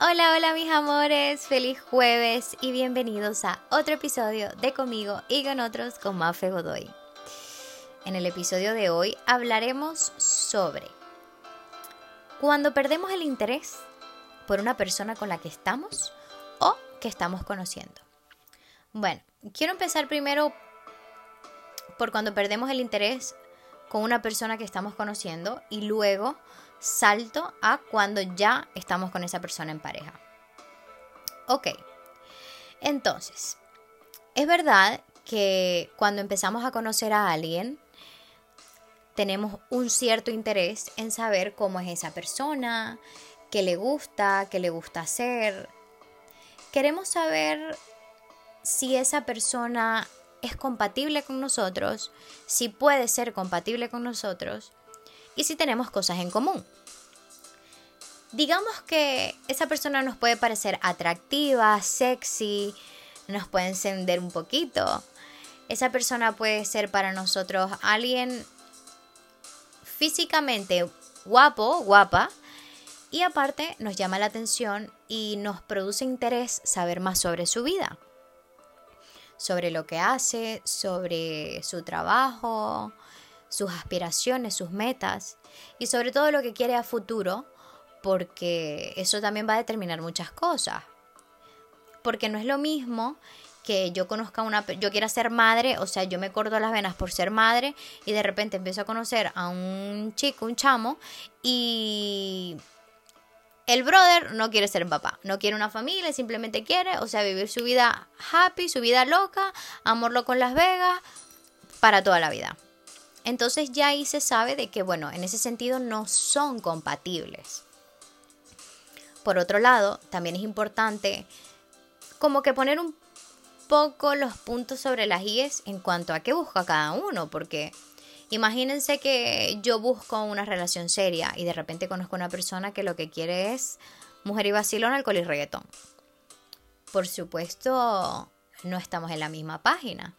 Hola, hola mis amores, feliz jueves y bienvenidos a otro episodio de Conmigo y con otros con Mafe Godoy. En el episodio de hoy hablaremos sobre cuando perdemos el interés por una persona con la que estamos o que estamos conociendo. Bueno, quiero empezar primero por cuando perdemos el interés con una persona que estamos conociendo y luego salto a cuando ya estamos con esa persona en pareja. Ok, entonces, es verdad que cuando empezamos a conocer a alguien, tenemos un cierto interés en saber cómo es esa persona, qué le gusta, qué le gusta hacer. Queremos saber si esa persona es compatible con nosotros, si puede ser compatible con nosotros y si tenemos cosas en común. Digamos que esa persona nos puede parecer atractiva, sexy, nos puede encender un poquito. Esa persona puede ser para nosotros alguien físicamente guapo, guapa, y aparte nos llama la atención y nos produce interés saber más sobre su vida sobre lo que hace, sobre su trabajo, sus aspiraciones, sus metas y sobre todo lo que quiere a futuro, porque eso también va a determinar muchas cosas. Porque no es lo mismo que yo conozca una, yo quiera ser madre, o sea, yo me corto las venas por ser madre y de repente empiezo a conocer a un chico, un chamo y el brother no quiere ser papá, no quiere una familia, simplemente quiere, o sea, vivir su vida happy, su vida loca, amorlo con Las Vegas, para toda la vida. Entonces ya ahí se sabe de que, bueno, en ese sentido no son compatibles. Por otro lado, también es importante como que poner un poco los puntos sobre las IES en cuanto a qué busca cada uno, porque Imagínense que yo busco una relación seria y de repente conozco a una persona que lo que quiere es mujer y vacilón, alcohol y reggaetón. Por supuesto, no estamos en la misma página.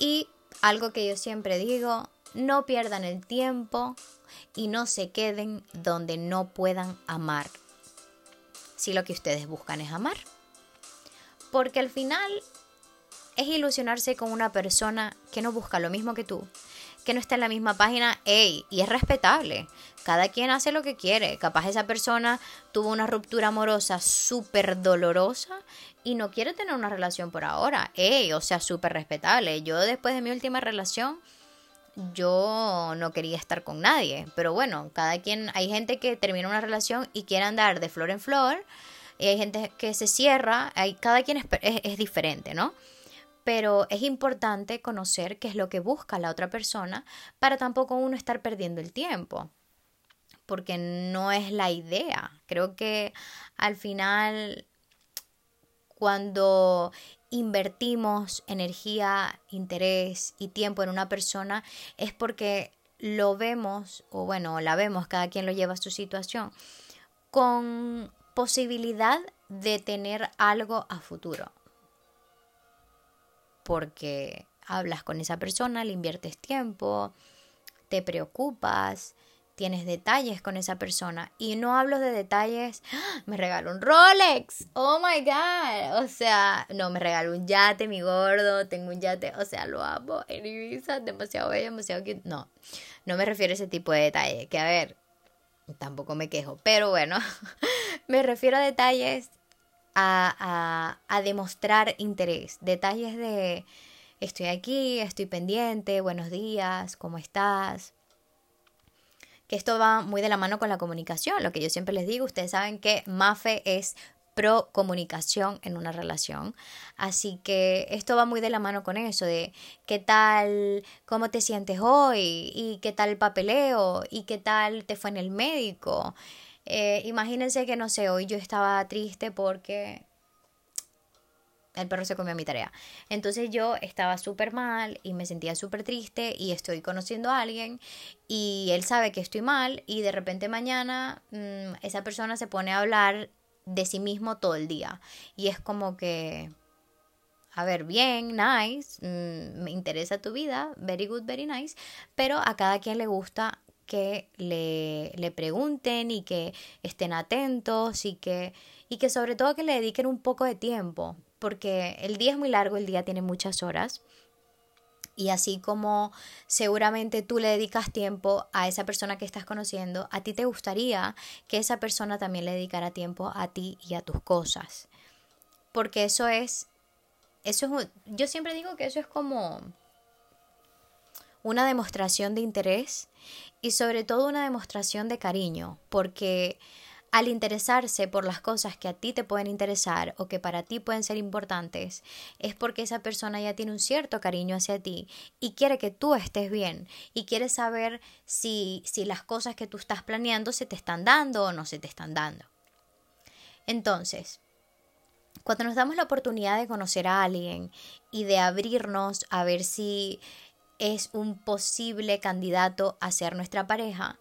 Y algo que yo siempre digo, no pierdan el tiempo y no se queden donde no puedan amar. Si lo que ustedes buscan es amar. Porque al final es ilusionarse con una persona que no busca lo mismo que tú, que no está en la misma página, ey, y es respetable. Cada quien hace lo que quiere. Capaz esa persona tuvo una ruptura amorosa súper dolorosa y no quiere tener una relación por ahora. Ey, o sea, súper respetable. Yo después de mi última relación, yo no quería estar con nadie. Pero bueno, cada quien, hay gente que termina una relación y quiere andar de flor en flor. Y hay gente que se cierra. Hay, cada quien es, es diferente, ¿no? pero es importante conocer qué es lo que busca la otra persona para tampoco uno estar perdiendo el tiempo, porque no es la idea. Creo que al final, cuando invertimos energía, interés y tiempo en una persona, es porque lo vemos, o bueno, la vemos, cada quien lo lleva a su situación, con posibilidad de tener algo a futuro. Porque hablas con esa persona, le inviertes tiempo, te preocupas, tienes detalles con esa persona. Y no hablo de detalles, ¡Ah! me regaló un Rolex, oh my god, o sea, no, me regaló un yate, mi gordo, tengo un yate, o sea, lo amo en Ibiza, demasiado bello, demasiado cute. No, no me refiero a ese tipo de detalle, que a ver, tampoco me quejo, pero bueno, me refiero a detalles a, demostrar interés. Detalles de estoy aquí, estoy pendiente, buenos días, ¿cómo estás? Que esto va muy de la mano con la comunicación, lo que yo siempre les digo, ustedes saben que Mafe es pro comunicación en una relación. Así que esto va muy de la mano con eso, de qué tal, cómo te sientes hoy, y qué tal el papeleo, y qué tal te fue en el médico. Eh, imagínense que, no sé, hoy yo estaba triste porque el perro se comió mi tarea. Entonces yo estaba súper mal y me sentía súper triste y estoy conociendo a alguien y él sabe que estoy mal y de repente mañana mm, esa persona se pone a hablar de sí mismo todo el día. Y es como que, a ver, bien, nice, mm, me interesa tu vida, very good, very nice, pero a cada quien le gusta que le, le pregunten y que estén atentos y que, y que sobre todo que le dediquen un poco de tiempo, porque el día es muy largo, el día tiene muchas horas. Y así como seguramente tú le dedicas tiempo a esa persona que estás conociendo, a ti te gustaría que esa persona también le dedicara tiempo a ti y a tus cosas. Porque eso es, eso es, yo siempre digo que eso es como una demostración de interés y sobre todo una demostración de cariño, porque al interesarse por las cosas que a ti te pueden interesar o que para ti pueden ser importantes, es porque esa persona ya tiene un cierto cariño hacia ti y quiere que tú estés bien y quiere saber si, si las cosas que tú estás planeando se te están dando o no se te están dando. Entonces, cuando nos damos la oportunidad de conocer a alguien y de abrirnos a ver si es un posible candidato a ser nuestra pareja,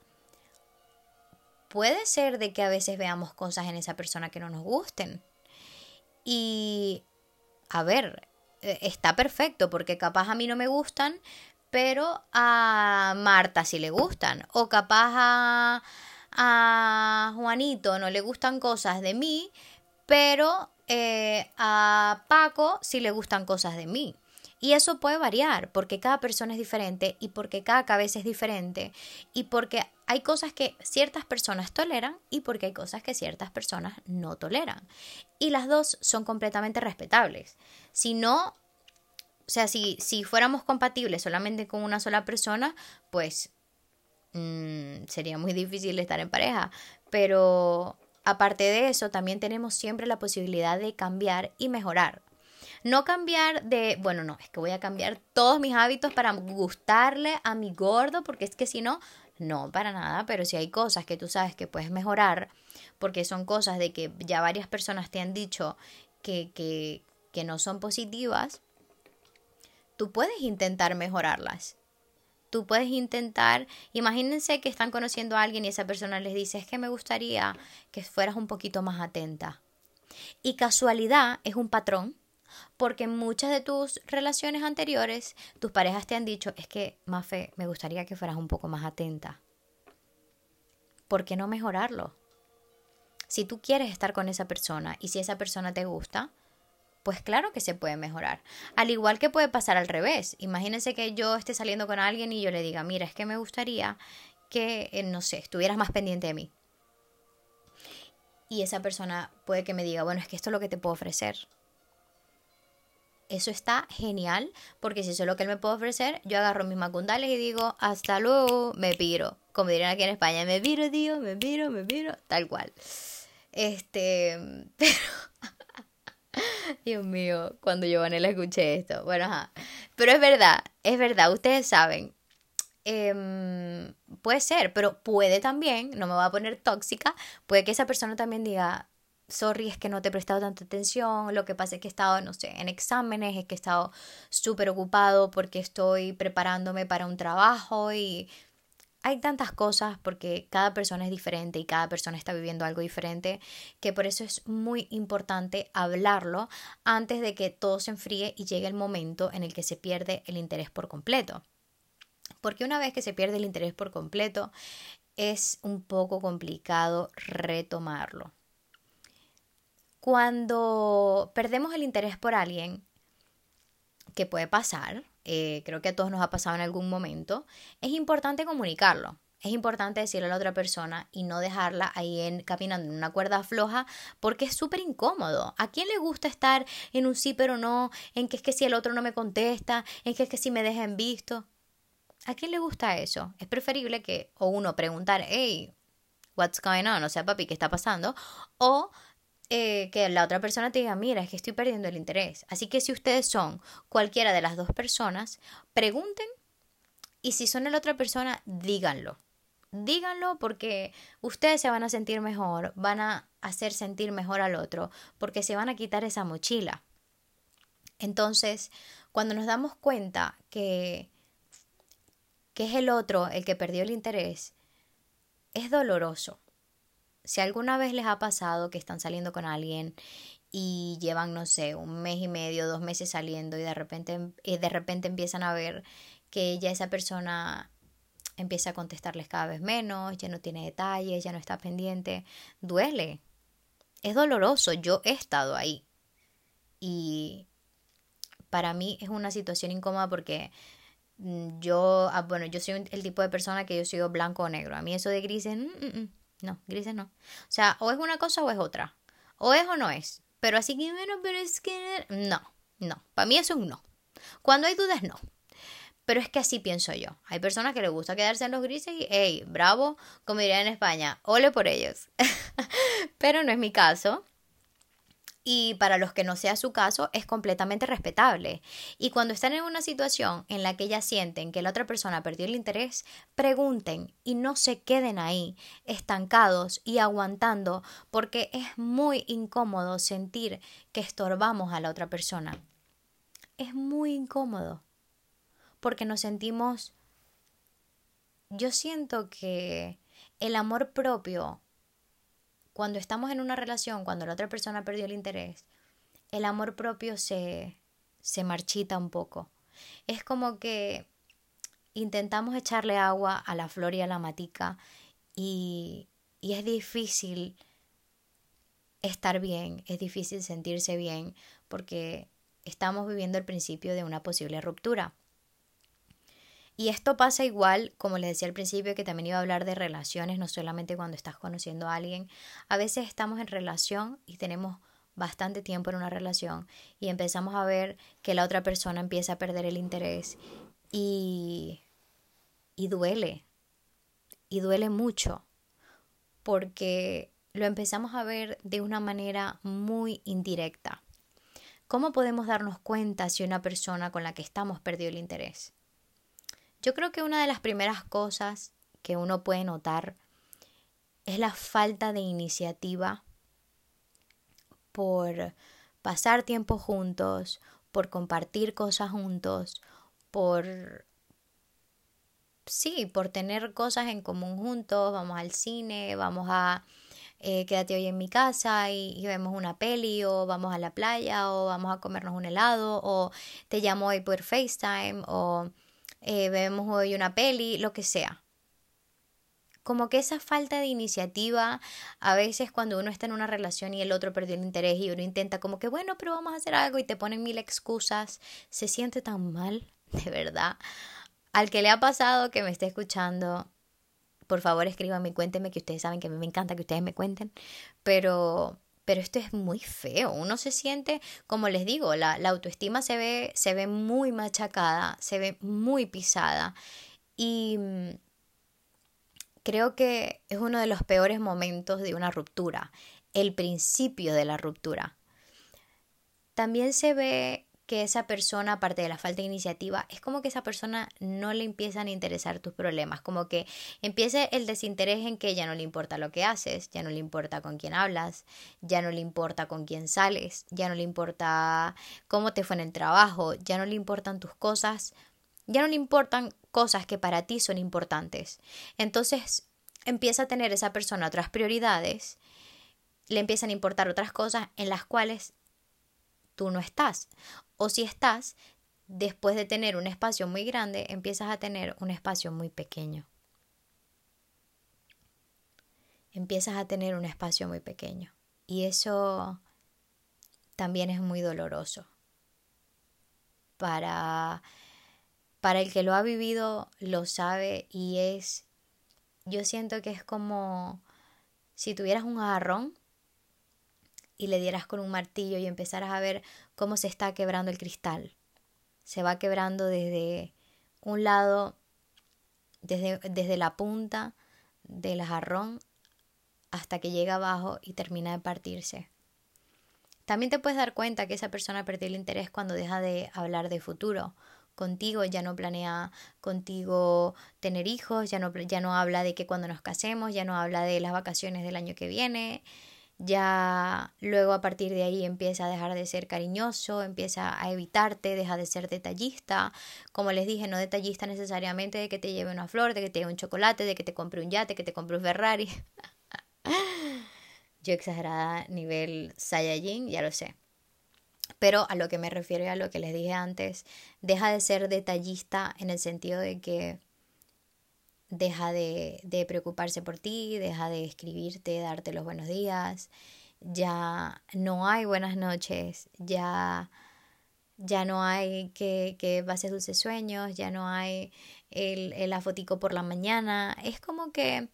puede ser de que a veces veamos cosas en esa persona que no nos gusten. Y, a ver, eh, está perfecto porque capaz a mí no me gustan, pero a Marta sí le gustan. O capaz a, a Juanito no le gustan cosas de mí, pero eh, a Paco sí le gustan cosas de mí. Y eso puede variar porque cada persona es diferente y porque cada cabeza es diferente y porque hay cosas que ciertas personas toleran y porque hay cosas que ciertas personas no toleran. Y las dos son completamente respetables. Si no, o sea, si, si fuéramos compatibles solamente con una sola persona, pues mm, sería muy difícil estar en pareja. Pero aparte de eso, también tenemos siempre la posibilidad de cambiar y mejorar. No cambiar de, bueno, no, es que voy a cambiar todos mis hábitos para gustarle a mi gordo, porque es que si no, no, para nada, pero si hay cosas que tú sabes que puedes mejorar, porque son cosas de que ya varias personas te han dicho que, que, que no son positivas, tú puedes intentar mejorarlas. Tú puedes intentar, imagínense que están conociendo a alguien y esa persona les dice, es que me gustaría que fueras un poquito más atenta. Y casualidad es un patrón porque muchas de tus relaciones anteriores, tus parejas te han dicho, es que, Mafe, me gustaría que fueras un poco más atenta. ¿Por qué no mejorarlo? Si tú quieres estar con esa persona y si esa persona te gusta, pues claro que se puede mejorar. Al igual que puede pasar al revés. Imagínense que yo esté saliendo con alguien y yo le diga, mira, es que me gustaría que, eh, no sé, estuvieras más pendiente de mí. Y esa persona puede que me diga, bueno, es que esto es lo que te puedo ofrecer eso está genial, porque si eso es lo que él me puede ofrecer, yo agarro mis macundales y digo, hasta luego, me piro. Como dirían aquí en España, me piro, tío, me piro, me piro, tal cual. Este, pero... Dios mío, cuando yo le escuché esto. Bueno, ajá. Pero es verdad, es verdad, ustedes saben. Em, puede ser, pero puede también, no me voy a poner tóxica, puede que esa persona también diga, sorry, es que no te he prestado tanta atención, lo que pasa es que he estado, no sé, en exámenes, es que he estado súper ocupado porque estoy preparándome para un trabajo y hay tantas cosas porque cada persona es diferente y cada persona está viviendo algo diferente que por eso es muy importante hablarlo antes de que todo se enfríe y llegue el momento en el que se pierde el interés por completo. Porque una vez que se pierde el interés por completo es un poco complicado retomarlo. Cuando perdemos el interés por alguien, que puede pasar, eh, creo que a todos nos ha pasado en algún momento, es importante comunicarlo. Es importante decirle a la otra persona y no dejarla ahí en, caminando en una cuerda floja porque es súper incómodo. ¿A quién le gusta estar en un sí pero no? En que es que si el otro no me contesta, en que es que si me deja en visto. ¿A quién le gusta eso? Es preferible que o uno preguntar, hey, what's going on? O sea, papi, ¿qué está pasando? O eh, que la otra persona te diga, mira, es que estoy perdiendo el interés. Así que si ustedes son cualquiera de las dos personas, pregunten y si son la otra persona, díganlo. Díganlo porque ustedes se van a sentir mejor, van a hacer sentir mejor al otro, porque se van a quitar esa mochila. Entonces, cuando nos damos cuenta que, que es el otro el que perdió el interés, es doloroso si alguna vez les ha pasado que están saliendo con alguien y llevan, no sé, un mes y medio, dos meses saliendo y de repente, de repente empiezan a ver que ya esa persona empieza a contestarles cada vez menos, ya no tiene detalles, ya no está pendiente. Duele. Es doloroso. Yo he estado ahí. Y para mí es una situación incómoda porque mm, yo, ah, bueno, yo soy el tipo de persona que yo soy blanco o negro. A mí eso de grises, mm, mm, no, grises no. O sea, o es una cosa o es otra. O es o no es. Pero así que, bueno, pero es que... No, no. Para mí es un no. Cuando hay dudas, no. Pero es que así pienso yo. Hay personas que les gusta quedarse en los grises y, hey, bravo, como diría en España, ole por ellos. Pero no es mi caso. Y para los que no sea su caso, es completamente respetable. Y cuando están en una situación en la que ya sienten que la otra persona perdió el interés, pregunten y no se queden ahí, estancados y aguantando, porque es muy incómodo sentir que estorbamos a la otra persona. Es muy incómodo porque nos sentimos... Yo siento que el amor propio, cuando estamos en una relación, cuando la otra persona perdió el interés, el amor propio se, se marchita un poco. Es como que intentamos echarle agua a la flor y a la matica y, y es difícil estar bien, es difícil sentirse bien porque estamos viviendo el principio de una posible ruptura. Y esto pasa igual, como les decía al principio, que también iba a hablar de relaciones, no solamente cuando estás conociendo a alguien. A veces estamos en relación y tenemos bastante tiempo en una relación y empezamos a ver que la otra persona empieza a perder el interés y, y duele, y duele mucho, porque lo empezamos a ver de una manera muy indirecta. ¿Cómo podemos darnos cuenta si una persona con la que estamos perdió el interés? Yo creo que una de las primeras cosas que uno puede notar es la falta de iniciativa por pasar tiempo juntos, por compartir cosas juntos, por sí, por tener cosas en común juntos, vamos al cine, vamos a eh, quédate hoy en mi casa y, y, vemos una peli o vamos a la playa o vamos a comernos un helado o te llamo hoy por FaceTime o eh, vemos hoy una peli, lo que sea. Como que esa falta de iniciativa, a veces cuando uno está en una relación y el otro perdió el interés y uno intenta como que, bueno, pero vamos a hacer algo y te ponen mil excusas, se siente tan mal, de verdad. Al que le ha pasado, que me esté escuchando, por favor escríbanme y cuéntenme, que ustedes saben que a mí me encanta que ustedes me cuenten, pero pero esto es muy feo. Uno se siente, como les digo, la, autoestima se ve, se ve muy machacada, se ve muy pisada. Y mm, creo que es uno de los peores momentos de una ruptura, el principio de la ruptura. También se ve que esa persona, aparte de la falta de iniciativa, es como que esa persona no le empiezan a interesar tus problemas, como que empiece el desinterés en que ya no le importa lo que haces, ya no le importa con quién hablas, ya no le importa con quién sales, ya no le importa cómo te fue en el trabajo, ya no le importan tus cosas, ya no le importan cosas que para ti son importantes. Entonces empieza a tener esa persona otras prioridades, le empiezan a importar otras cosas en las cuales tú no estás. O si estás, después de tener un espacio muy grande, empiezas a tener un espacio muy pequeño. Empiezas a tener un espacio muy pequeño. Y eso también es muy doloroso. Para, para el que lo ha vivido, lo sabe y es, yo siento que es como si tuvieras un agarrón y le dieras con un martillo y empezaras a ver cómo se está quebrando el cristal. Se va quebrando desde un lado, desde, desde la punta del jarrón hasta que llega abajo y termina de partirse. También te puedes dar cuenta que esa persona perdió el interés cuando deja de hablar de futuro. Contigo ya no planea contigo tener hijos, ya no, ya no habla de que cuando nos casemos, ya no habla de las vacaciones del año que viene, ya luego a partir de ahí empieza a dejar de ser cariñoso, empieza a evitarte, deja de ser detallista, como les dije, no detallista necesariamente de que te lleve una flor, de que te lleve un chocolate, de que te compre un yate, que te compre un Ferrari. Yo exagerada nivel Saiyajin, ya lo sé. Pero a lo que me refiero y a lo que les dije antes, deja de ser detallista en el sentido de que deja de, de preocuparse por ti, deja de escribirte, darte los buenos días, ya no hay buenas noches, ya, ya no hay que, que pases dulces sueños, ya no hay el, el afotico por la mañana. Es como que,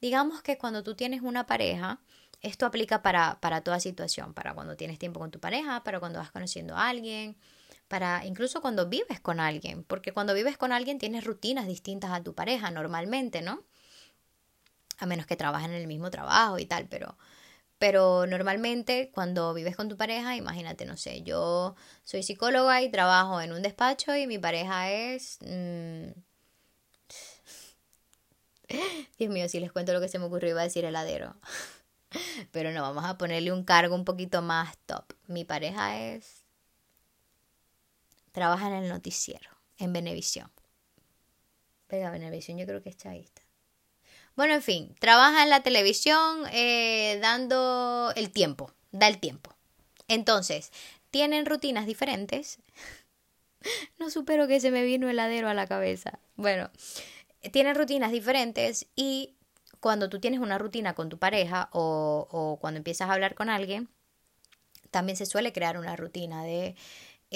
digamos que cuando tú tienes una pareja, esto aplica para, para toda situación, para cuando tienes tiempo con tu pareja, para cuando vas conociendo a alguien, para incluso cuando vives con alguien, porque cuando vives con alguien tienes rutinas distintas a tu pareja normalmente, ¿no? A menos que trabajen en el mismo trabajo y tal, pero pero normalmente cuando vives con tu pareja, imagínate, no sé, yo soy psicóloga y trabajo en un despacho y mi pareja es... Mm, Dios mío, si les cuento lo que se me ocurrió iba a decir heladero. Pero no, vamos a ponerle un cargo un poquito más top. Mi pareja es... Trabaja en el noticiero, en Venevisión. Pega, Venevisión yo creo que es chavista. Bueno, en fin, trabaja en la televisión eh, dando el tiempo, da el tiempo. Entonces, tienen rutinas diferentes. no supero que se me vino heladero a la cabeza. Bueno, tienen rutinas diferentes y cuando tú tienes una rutina con tu pareja o, o cuando empiezas a hablar con alguien, también se suele crear una rutina de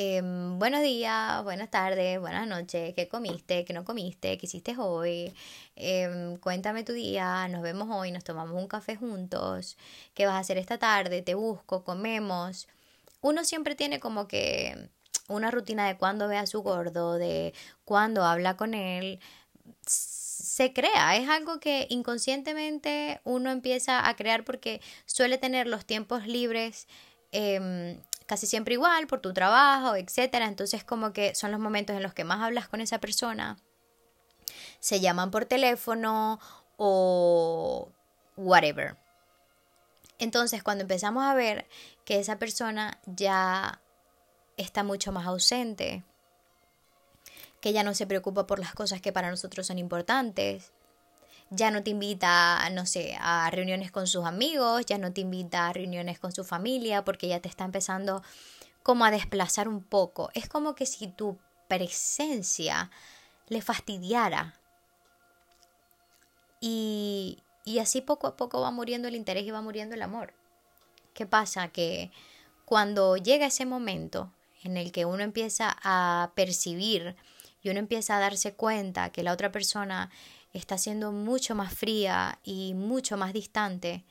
Em, buenos días, buenas tardes, buenas noches, ¿qué comiste? ¿Qué no comiste? ¿Qué hiciste hoy? Em, cuéntame tu día, nos vemos hoy, nos tomamos un café juntos, ¿qué vas a hacer esta tarde? Te busco, comemos. Uno siempre tiene como que una rutina de cuando ve a su gordo, de cuando habla con él. Se crea, es algo que inconscientemente uno empieza a crear porque suele tener los tiempos libres eh, casi siempre igual por tu trabajo, etcétera. Entonces, como que son los momentos en los que más hablas con esa persona. Se llaman por teléfono o whatever. Entonces, cuando empezamos a ver que esa persona ya está mucho más ausente, que ya no se preocupa por las cosas que para nosotros son importantes, ya no te invita, no sé, a reuniones con sus amigos, ya no te invita a reuniones con su familia, porque ya te está empezando como a desplazar un poco. Es como que si tu presencia le fastidiara. Y, y así poco a poco va muriendo el interés y va muriendo el amor. ¿Qué pasa? Que cuando llega ese momento en el que uno empieza a percibir y uno empieza a darse cuenta que la otra persona está siendo mucho más fría y mucho más distante,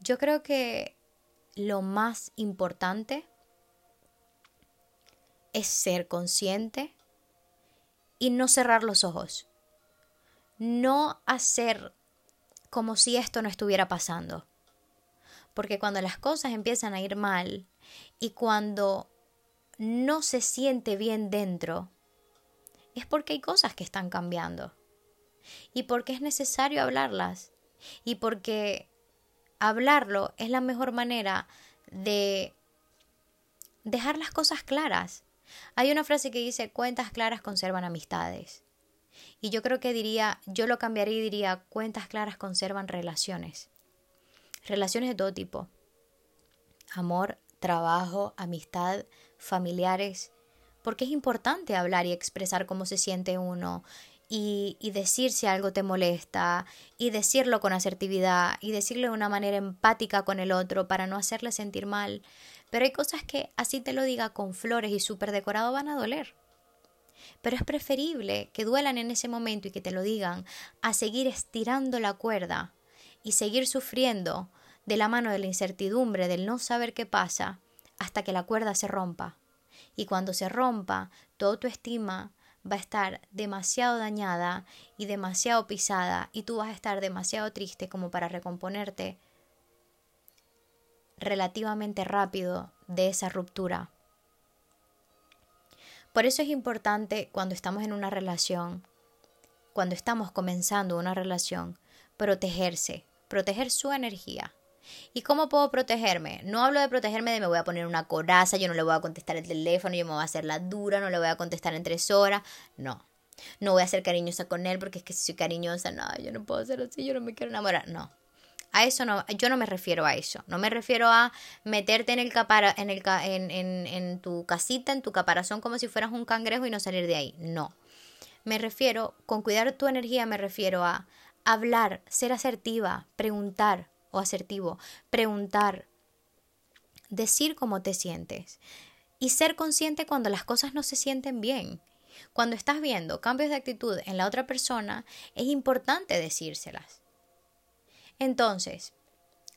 yo creo que lo más importante es ser consciente y no cerrar los ojos. No hacer como si esto no estuviera pasando. Porque cuando las cosas empiezan a ir mal y cuando no se siente bien dentro, es porque hay cosas que están cambiando y porque es necesario hablarlas y porque hablarlo es la mejor manera de dejar las cosas claras. Hay una frase que dice cuentas claras conservan amistades. Y yo creo que diría, yo lo cambiaría y diría cuentas claras conservan relaciones. Relaciones de todo tipo. Amor, trabajo, amistad, familiares. Porque es importante hablar y expresar cómo se siente uno y, decir si algo te molesta y decirlo con asertividad y decirlo de una manera empática con el otro para no hacerle sentir mal. Pero hay cosas que así te lo diga con flores y súper decorado van a doler. Pero es preferible que duelan en ese momento y que te lo digan a seguir estirando la cuerda y seguir sufriendo de la mano de la incertidumbre, del no saber qué pasa, hasta que la cuerda se rompa. Y cuando se rompa, tu estima va a estar demasiado dañada y demasiado pisada y tú vas a estar demasiado triste como para recomponerte relativamente rápido de esa ruptura. Por eso es importante cuando estamos en una relación, cuando estamos comenzando una relación, protegerse, proteger su energía, ¿Y cómo puedo protegerme? No hablo de protegerme de me voy a poner una coraza, yo no le voy a contestar el teléfono, yo me voy a hacer la dura, no le voy a contestar en tres horas. No. No voy a ser cariñosa con él porque es que si soy cariñosa, no, yo no puedo ser así, yo no me quiero enamorar. No. A eso no, yo no me refiero a eso. No me refiero a meterte en el capara, en el en, en, en tu casita, en tu caparazón como si fueras un cangrejo y no salir de ahí. No. Me refiero, con cuidar tu energía me refiero a hablar, ser asertiva, preguntar o asertivo, preguntar, decir cómo te sientes y ser consciente cuando las cosas no se sienten bien. Cuando estás viendo cambios de actitud en la otra persona, es importante decírselas. Entonces,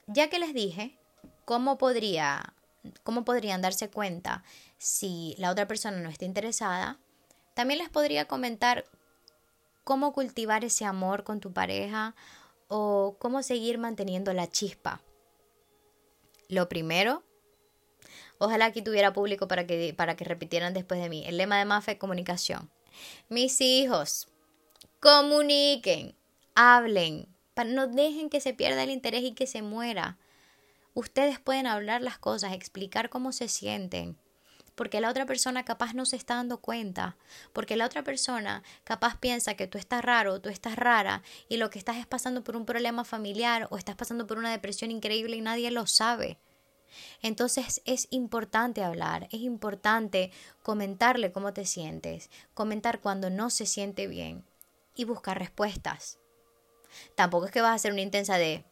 ya que les dije cómo podría cómo podrían darse cuenta si la otra persona no está interesada, también les podría comentar cómo cultivar ese amor con tu pareja o cómo seguir manteniendo la chispa. Lo primero, ojalá aquí tuviera público para que, para que repitieran después de mí. El lema de Mafe comunicación. Mis hijos, comuniquen, hablen, no dejen que se pierda el interés y que se muera. Ustedes pueden hablar las cosas, explicar cómo se sienten, porque la otra persona capaz no se está dando cuenta, porque la otra persona capaz piensa que tú estás raro, tú estás rara y lo que estás es pasando por un problema familiar o estás pasando por una depresión increíble y nadie lo sabe. Entonces es importante hablar, es importante comentarle cómo te sientes, comentar cuando no se siente bien y buscar respuestas. Tampoco es que vas a hacer una intensa de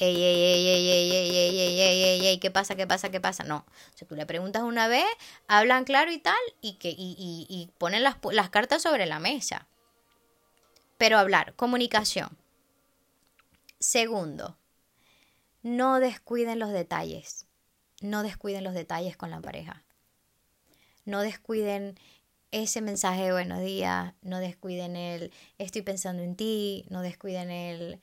ey, ey, ey, ey, ey, ey, ey, ey, ey, ey, ey, ¿qué pasa, qué pasa, qué pasa? No. O sea, tú le preguntas una vez, hablan claro y tal, y, que, y, y, y ponen las, las cartas sobre la mesa. Pero hablar, comunicación. Segundo, no descuiden los detalles. No descuiden los detalles con la pareja. No descuiden ese mensaje de buenos días, no descuiden el estoy pensando en ti, no descuiden el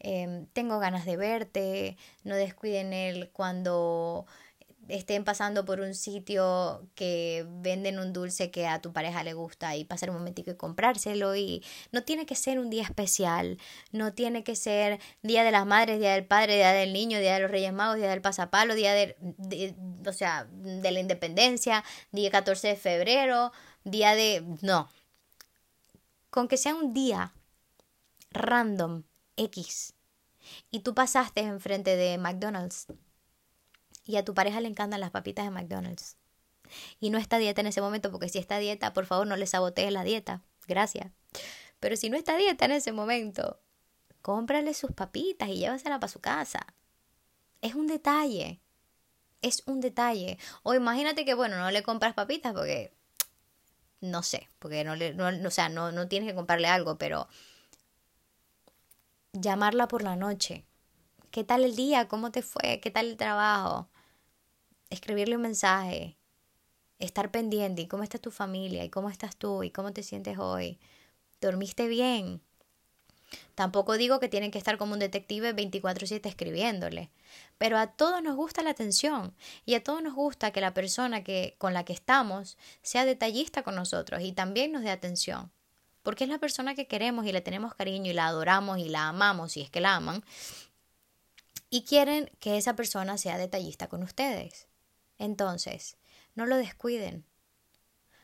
Em, tengo ganas de verte, no descuiden el cuando estén pasando por un sitio que venden un dulce que a tu pareja le gusta y pasar un momentico y comprárselo y no tiene que ser un día especial, no tiene que ser Día de las Madres, Día del Padre, Día del Niño, Día de los Reyes Magos, Día del Pasapalo, Día de, o sea, de la Independencia, Día 14 de febrero, Día de... no. Con que sea un día random X y tú pasaste enfrente de McDonald's y a tu pareja le encantan las papitas de McDonald's y no está dieta en ese momento porque si está dieta, por favor no le sabotees la dieta, gracias. Pero si no está dieta en ese momento, cómprale sus papitas y llévasela para su casa. Es un detalle. Es un detalle. O imagínate que, bueno, no le compras papitas porque no sé, porque no le, no, o sea, no, no tienes que comprarle algo, pero llamarla por la noche. ¿Qué tal el día? ¿Cómo te fue? ¿Qué tal el trabajo? Escribirle un mensaje. Estar pendiente. ¿Y cómo está tu familia? ¿Y cómo estás tú? ¿Y cómo te sientes hoy? ¿Dormiste bien? Tampoco digo que tienen que estar como un detective 24/7 escribiéndole, pero a todos nos gusta la atención y a todos nos gusta que la persona que con la que estamos sea detallista con nosotros y también nos dé atención porque es la persona que queremos y le tenemos cariño y la adoramos y la amamos si es que la aman, y quieren que esa persona sea detallista con ustedes. Entonces, no lo descuiden,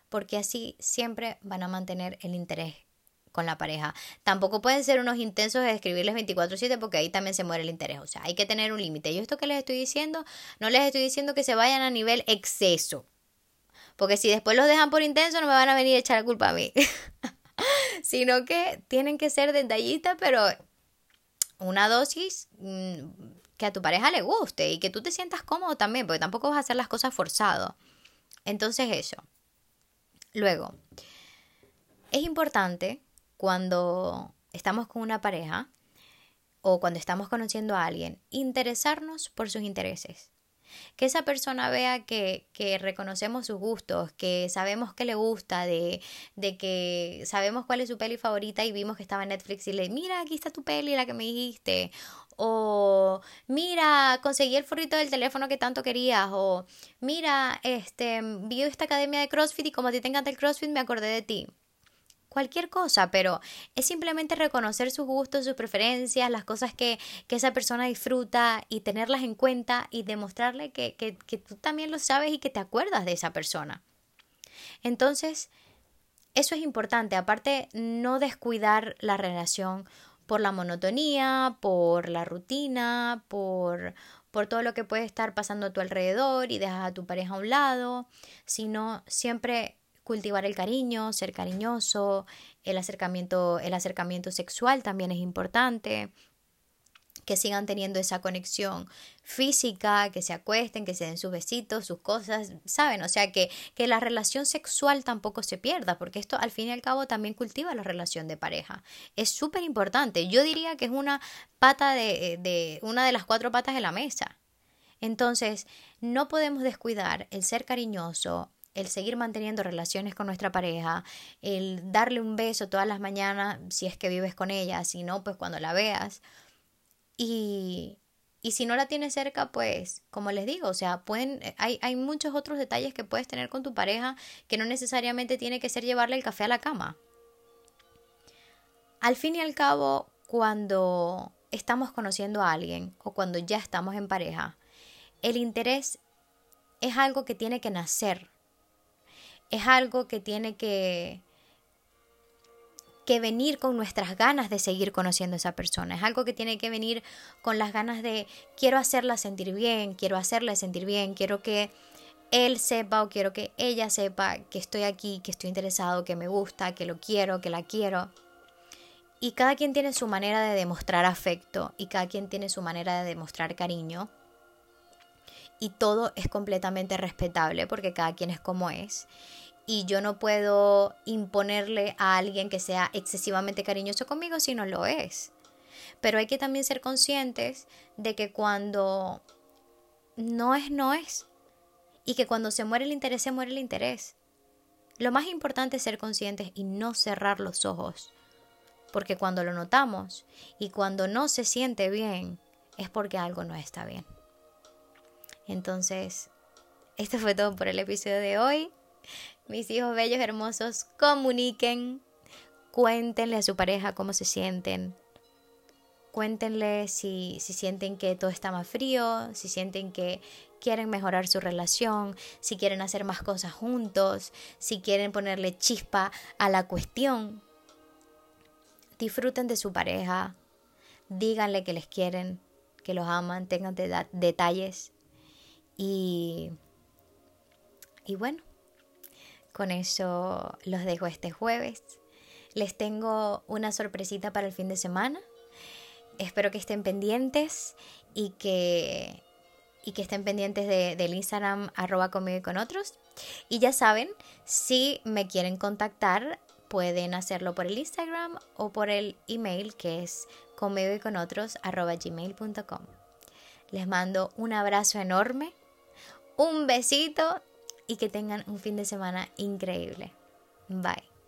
porque así siempre van a mantener el interés con la pareja. Tampoco pueden ser unos intensos de escribirles 24/7 porque ahí también se muere el interés. O sea, hay que tener un límite. Yo esto que les estoy diciendo, no les estoy diciendo que se vayan a nivel exceso. Porque si después los dejan por intenso, no me van a venir a echar la culpa a mí. sino que tienen que ser detallistas, pero una dosis mm, que a tu pareja le guste y que tú te sientas cómodo también, porque tampoco vas a hacer las cosas forzado. Entonces eso. Luego, es importante cuando estamos con una pareja o cuando estamos conociendo a alguien, interesarnos por sus intereses que esa persona vea que, que reconocemos sus gustos, que sabemos que le gusta, de, de que sabemos cuál es su peli favorita y vimos que estaba en Netflix y le, mira, aquí está tu peli, la que me dijiste, o mira, conseguí el forrito del teléfono que tanto querías, o mira, este, vi esta academia de CrossFit y como a ti te encanta el CrossFit me acordé de ti cualquier cosa, pero es simplemente reconocer sus gustos, sus preferencias, las cosas que, que esa persona disfruta y tenerlas en cuenta y demostrarle que, que, tú también lo sabes y que te acuerdas de esa persona. Entonces, eso es importante. Aparte, no descuidar la relación por la monotonía, por la rutina, por, por todo lo que puede estar pasando a tu alrededor y dejas a tu pareja a un lado, sino siempre cultivar el cariño, ser cariñoso, el acercamiento, el acercamiento sexual también es importante que sigan teniendo esa conexión física, que se acuesten, que se den sus besitos, sus cosas, ¿saben? O sea, que, que la relación sexual tampoco se pierda, porque esto al fin y al cabo también cultiva la relación de pareja. Es súper importante. Yo diría que es una pata de, de, una de las cuatro patas de la mesa. Entonces, no podemos descuidar el ser cariñoso, el seguir manteniendo relaciones con nuestra pareja, el darle un beso todas las mañanas si es que vives con ella, si no, pues cuando la veas. Y, y si no la tienes cerca, pues, como les digo, o sea, pueden, hay, hay muchos otros detalles que puedes tener con tu pareja que no necesariamente tiene que ser llevarle el café a la cama. Al fin y al cabo, cuando estamos conociendo a alguien o cuando ya estamos en pareja, el interés es algo que tiene que nacer, es algo que tiene que, que venir con nuestras ganas de seguir conociendo a esa persona. Es algo que tiene que venir con las ganas de quiero hacerla sentir bien, quiero hacerle sentir bien, quiero que él sepa o quiero que ella sepa que estoy aquí, que estoy interesado, que me gusta, que lo quiero, que la quiero. Y cada quien tiene su manera de demostrar afecto y cada quien tiene su manera de demostrar cariño. Y todo es completamente respetable porque cada quien es como es y yo no puedo imponerle a alguien que sea excesivamente cariñoso conmigo si no lo es. Pero hay que también ser conscientes de que cuando no es, no es. Y que cuando se muere el interés, se muere el interés. Lo más importante es ser conscientes y no cerrar los ojos. Porque cuando lo notamos y cuando no se siente bien, es porque algo no está bien. Entonces, esto fue todo por el episodio de hoy. Mis hijos bellos, hermosos, comuniquen, cuéntenle a su pareja cómo se sienten. Cuéntenle si, si sienten que todo está más frío, si sienten que quieren mejorar su relación, si quieren hacer más cosas juntos, si quieren ponerle chispa a la cuestión. Disfruten de su pareja, díganle que les quieren, que los aman, tengan detalles y, y bueno, con eso los dejo este jueves. Les tengo una sorpresita para el fin de semana. Espero que estén pendientes y que, y que estén pendientes del Instagram arroba conmigo y con otros. Y ya saben, si me quieren contactar, pueden hacerlo por el Instagram o por el email que es conmigo y con otros arroba gmail.com. Les mando un abrazo enorme, un besito y que tengan un fin de semana increíble. Bye.